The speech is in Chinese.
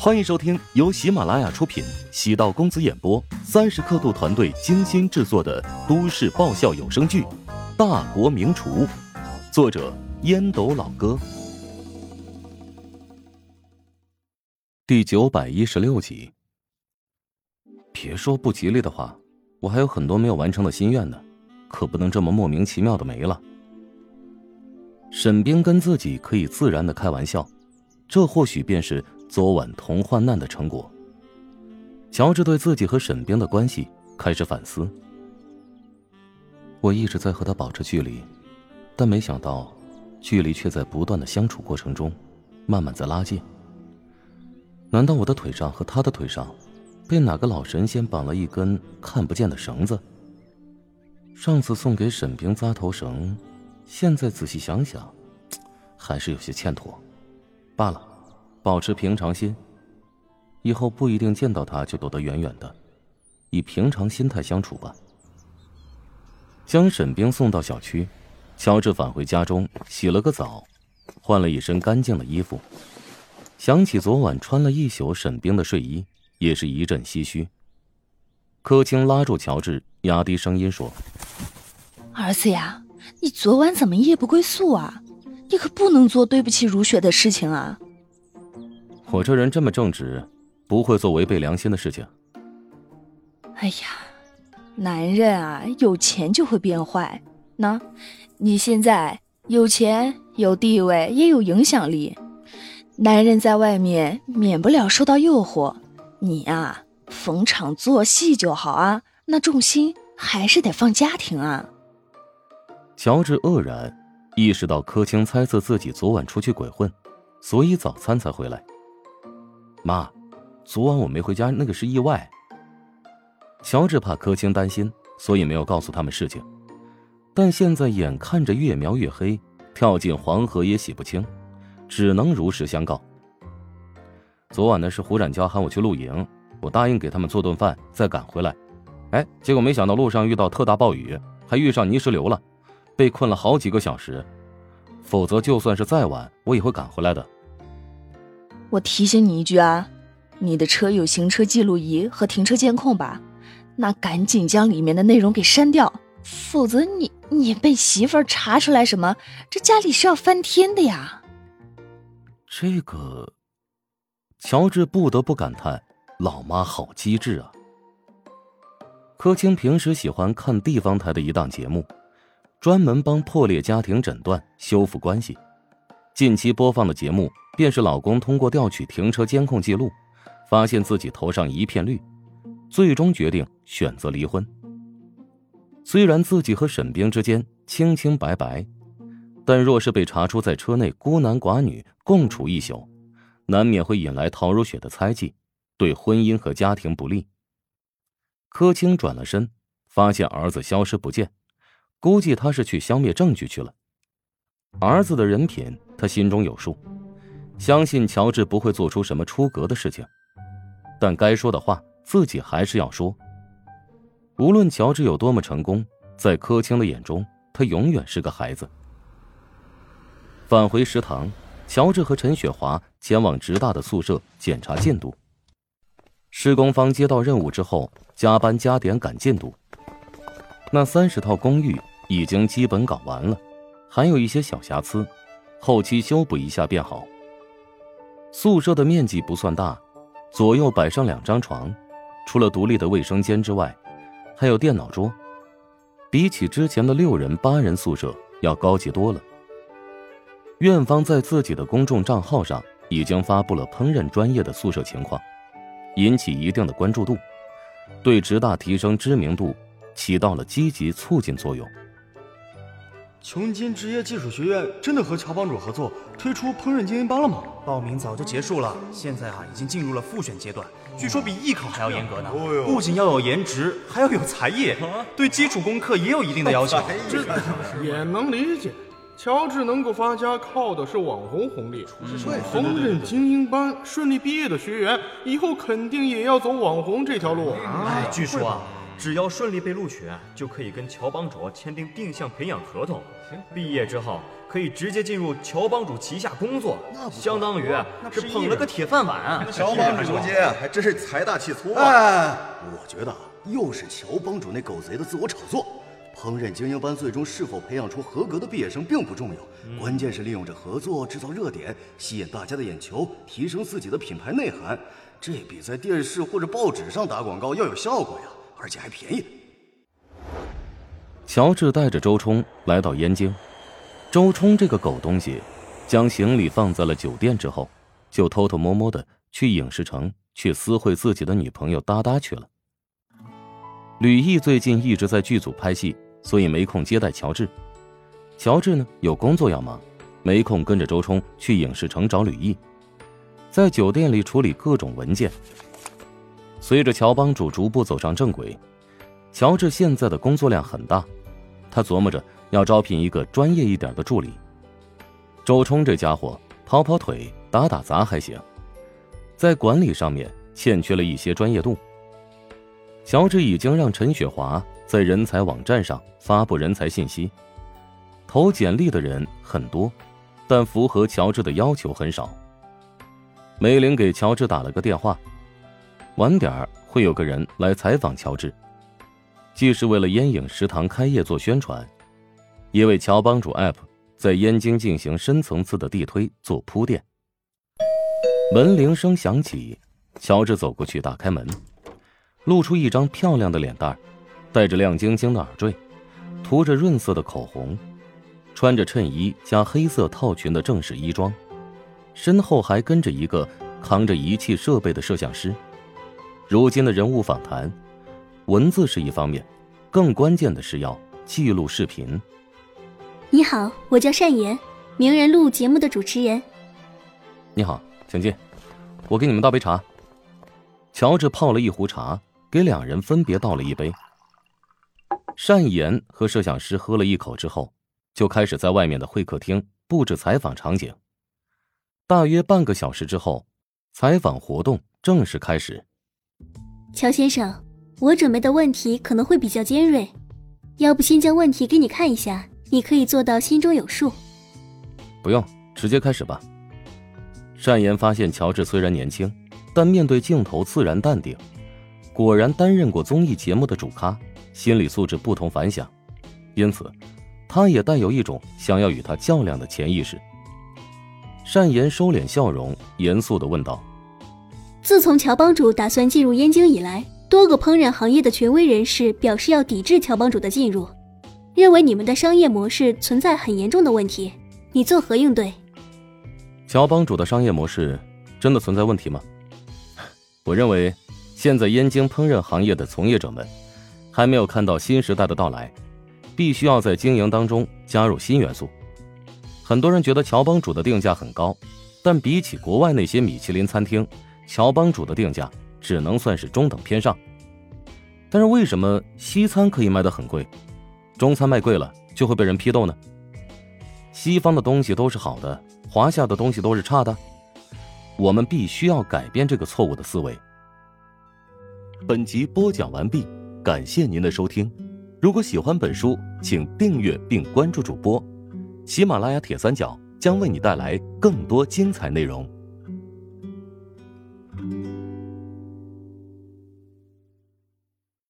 欢迎收听由喜马拉雅出品、喜道公子演播、三十刻度团队精心制作的都市爆笑有声剧《大国名厨》，作者烟斗老哥，第九百一十六集。别说不吉利的话，我还有很多没有完成的心愿呢，可不能这么莫名其妙的没了。沈冰跟自己可以自然的开玩笑，这或许便是。昨晚同患难的成果。乔治对自己和沈冰的关系开始反思。我一直在和他保持距离，但没想到，距离却在不断的相处过程中，慢慢在拉近。难道我的腿上和他的腿上，被哪个老神仙绑了一根看不见的绳子？上次送给沈冰扎头绳，现在仔细想想，还是有些欠妥。罢了。保持平常心，以后不一定见到他就躲得远远的，以平常心态相处吧。将沈冰送到小区，乔治返回家中，洗了个澡，换了一身干净的衣服。想起昨晚穿了一宿沈冰的睡衣，也是一阵唏嘘。柯青拉住乔治，压低声音说：“儿子呀，你昨晚怎么夜不归宿啊？你可不能做对不起如雪的事情啊！”我这人这么正直，不会做违背良心的事情。哎呀，男人啊，有钱就会变坏。那，你现在有钱、有地位，也有影响力，男人在外面免不了受到诱惑。你啊，逢场作戏就好啊，那重心还是得放家庭啊。乔治愕然，意识到柯青猜测自己昨晚出去鬼混，所以早餐才回来。妈，昨晚我没回家，那个是意外。乔治怕柯青担心，所以没有告诉他们事情。但现在眼看着越描越黑，跳进黄河也洗不清，只能如实相告。昨晚呢是胡展娇喊我去露营，我答应给他们做顿饭，再赶回来。哎，结果没想到路上遇到特大暴雨，还遇上泥石流了，被困了好几个小时。否则就算是再晚，我也会赶回来的。我提醒你一句啊，你的车有行车记录仪和停车监控吧？那赶紧将里面的内容给删掉，否则你你被媳妇儿查出来什么，这家里是要翻天的呀！这个，乔治不得不感叹，老妈好机智啊。柯青平时喜欢看地方台的一档节目，专门帮破裂家庭诊断、修复关系。近期播放的节目。便是老公通过调取停车监控记录，发现自己头上一片绿，最终决定选择离婚。虽然自己和沈冰之间清清白白，但若是被查出在车内孤男寡女共处一宿，难免会引来陶如雪的猜忌，对婚姻和家庭不利。柯青转了身，发现儿子消失不见，估计他是去消灭证据去了。儿子的人品，他心中有数。相信乔治不会做出什么出格的事情，但该说的话自己还是要说。无论乔治有多么成功，在柯青的眼中，他永远是个孩子。返回食堂，乔治和陈雪华前往职大的宿舍检查进度。施工方接到任务之后，加班加点赶进度。那三十套公寓已经基本搞完了，还有一些小瑕疵，后期修补一下便好。宿舍的面积不算大，左右摆上两张床，除了独立的卫生间之外，还有电脑桌。比起之前的六人、八人宿舍要高级多了。院方在自己的公众账号上已经发布了烹饪专业的宿舍情况，引起一定的关注度，对职大提升知名度起到了积极促进作用。琼金职业技术学院真的和乔帮主合作推出烹饪精英班了吗？报名早就结束了，现在啊已经进入了复选阶段，据说比艺考还要严格呢。不仅要有颜值，还要有才艺，对基础功课也有一定的要求。这也能理解，乔治能够发家靠的是网红红利。烹饪精英班顺利毕业的学员，以后肯定也要走网红这条路。哎，据说啊。只要顺利被录取，就可以跟乔帮主签订定向培养合同。行毕业之后可以直接进入乔帮主旗下工作，那相当于是捧了个铁饭碗。乔帮主如今还真是财大气粗啊！哎，我觉得又是乔帮主那狗贼的自我炒作。烹饪精英班最终是否培养出合格的毕业生并不重要，关键是利用这合作制造热点，吸引大家的眼球，提升自己的品牌内涵。这比在电视或者报纸上打广告要有效果呀，而且还便宜。乔治带着周冲来到燕京，周冲这个狗东西，将行李放在了酒店之后，就偷偷摸摸的去影视城去私会自己的女朋友哒哒去了。吕毅最近一直在剧组拍戏。所以没空接待乔治，乔治呢有工作要忙，没空跟着周冲去影视城找吕毅，在酒店里处理各种文件。随着乔帮主逐步走上正轨，乔治现在的工作量很大，他琢磨着要招聘一个专业一点的助理。周冲这家伙跑跑腿、打打杂还行，在管理上面欠缺了一些专业度。乔治已经让陈雪华。在人才网站上发布人才信息，投简历的人很多，但符合乔治的要求很少。梅玲给乔治打了个电话，晚点会有个人来采访乔治，既是为了烟影食堂开业做宣传，也为乔帮主 App 在燕京进行深层次的地推做铺垫。门铃声响起，乔治走过去打开门，露出一张漂亮的脸蛋儿。戴着亮晶晶的耳坠，涂着润色的口红，穿着衬衣加黑色套裙的正式衣装，身后还跟着一个扛着仪器设备的摄像师。如今的人物访谈，文字是一方面，更关键的是要记录视频。你好，我叫单言，名人录节目的主持人。你好，请进，我给你们倒杯茶。乔治泡了一壶茶，给两人分别倒了一杯。单言和摄像师喝了一口之后，就开始在外面的会客厅布置采访场景。大约半个小时之后，采访活动正式开始。乔先生，我准备的问题可能会比较尖锐，要不先将问题给你看一下，你可以做到心中有数。不用，直接开始吧。单言发现乔治虽然年轻，但面对镜头自然淡定，果然担任过综艺节目的主咖。心理素质不同凡响，因此，他也带有一种想要与他较量的潜意识。单言收敛笑容，严肃的问道：“自从乔帮主打算进入燕京以来，多个烹饪行业的权威人士表示要抵制乔帮主的进入，认为你们的商业模式存在很严重的问题，你作何应对？”乔帮主的商业模式真的存在问题吗？我认为，现在燕京烹饪行业的从业者们。还没有看到新时代的到来，必须要在经营当中加入新元素。很多人觉得乔帮主的定价很高，但比起国外那些米其林餐厅，乔帮主的定价只能算是中等偏上。但是为什么西餐可以卖得很贵，中餐卖贵了就会被人批斗呢？西方的东西都是好的，华夏的东西都是差的。我们必须要改变这个错误的思维。本集播讲完毕。感谢您的收听，如果喜欢本书，请订阅并关注主播。喜马拉雅铁三角将为你带来更多精彩内容。